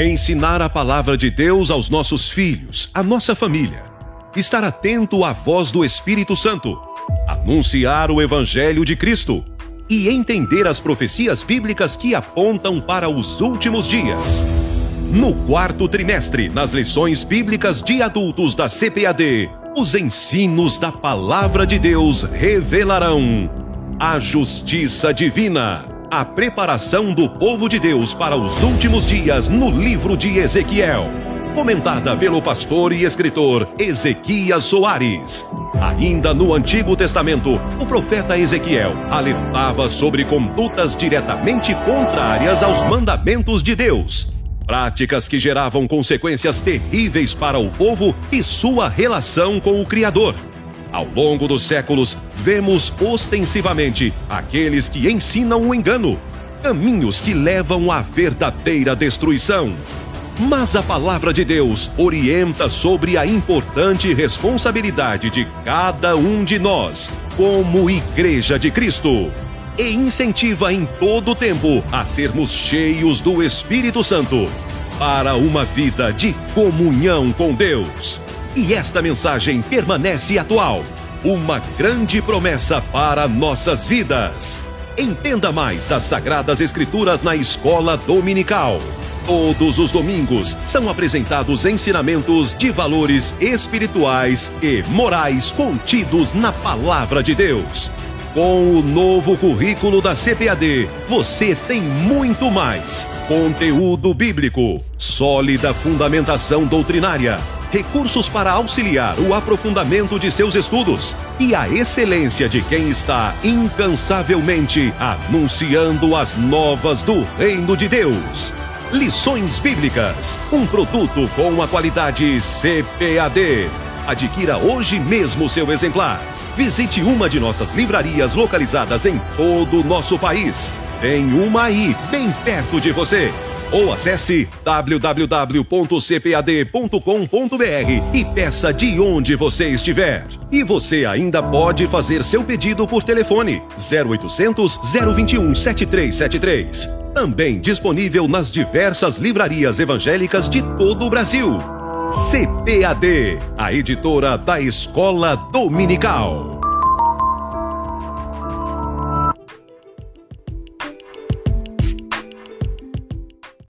Ensinar a palavra de Deus aos nossos filhos, à nossa família. Estar atento à voz do Espírito Santo. Anunciar o Evangelho de Cristo. E entender as profecias bíblicas que apontam para os últimos dias. No quarto trimestre, nas lições bíblicas de adultos da CPAD, os ensinos da Palavra de Deus revelarão a justiça divina, a preparação do povo de Deus para os últimos dias no livro de Ezequiel, comentada pelo pastor e escritor Ezequias Soares. Ainda no Antigo Testamento, o profeta Ezequiel alertava sobre condutas diretamente contrárias aos mandamentos de Deus práticas que geravam consequências terríveis para o povo e sua relação com o Criador. Ao longo dos séculos, vemos ostensivamente aqueles que ensinam o engano, caminhos que levam à verdadeira destruição. Mas a palavra de Deus orienta sobre a importante responsabilidade de cada um de nós, como Igreja de Cristo e incentiva em todo o tempo a sermos cheios do Espírito Santo para uma vida de comunhão com Deus. E esta mensagem permanece atual, uma grande promessa para nossas vidas. Entenda mais das Sagradas Escrituras na Escola Dominical. Todos os domingos são apresentados ensinamentos de valores espirituais e morais contidos na Palavra de Deus com o novo currículo da CPAD, você tem muito mais. Conteúdo bíblico, sólida fundamentação doutrinária, recursos para auxiliar o aprofundamento de seus estudos e a excelência de quem está incansavelmente anunciando as novas do Reino de Deus. Lições Bíblicas, um produto com a qualidade CPAD. Adquira hoje mesmo seu exemplar. Visite uma de nossas livrarias localizadas em todo o nosso país. Tem uma aí, bem perto de você. Ou acesse www.cpad.com.br e peça de onde você estiver. E você ainda pode fazer seu pedido por telefone 0800 021 7373. Também disponível nas diversas livrarias evangélicas de todo o Brasil. CPAD, a editora da Escola Dominical.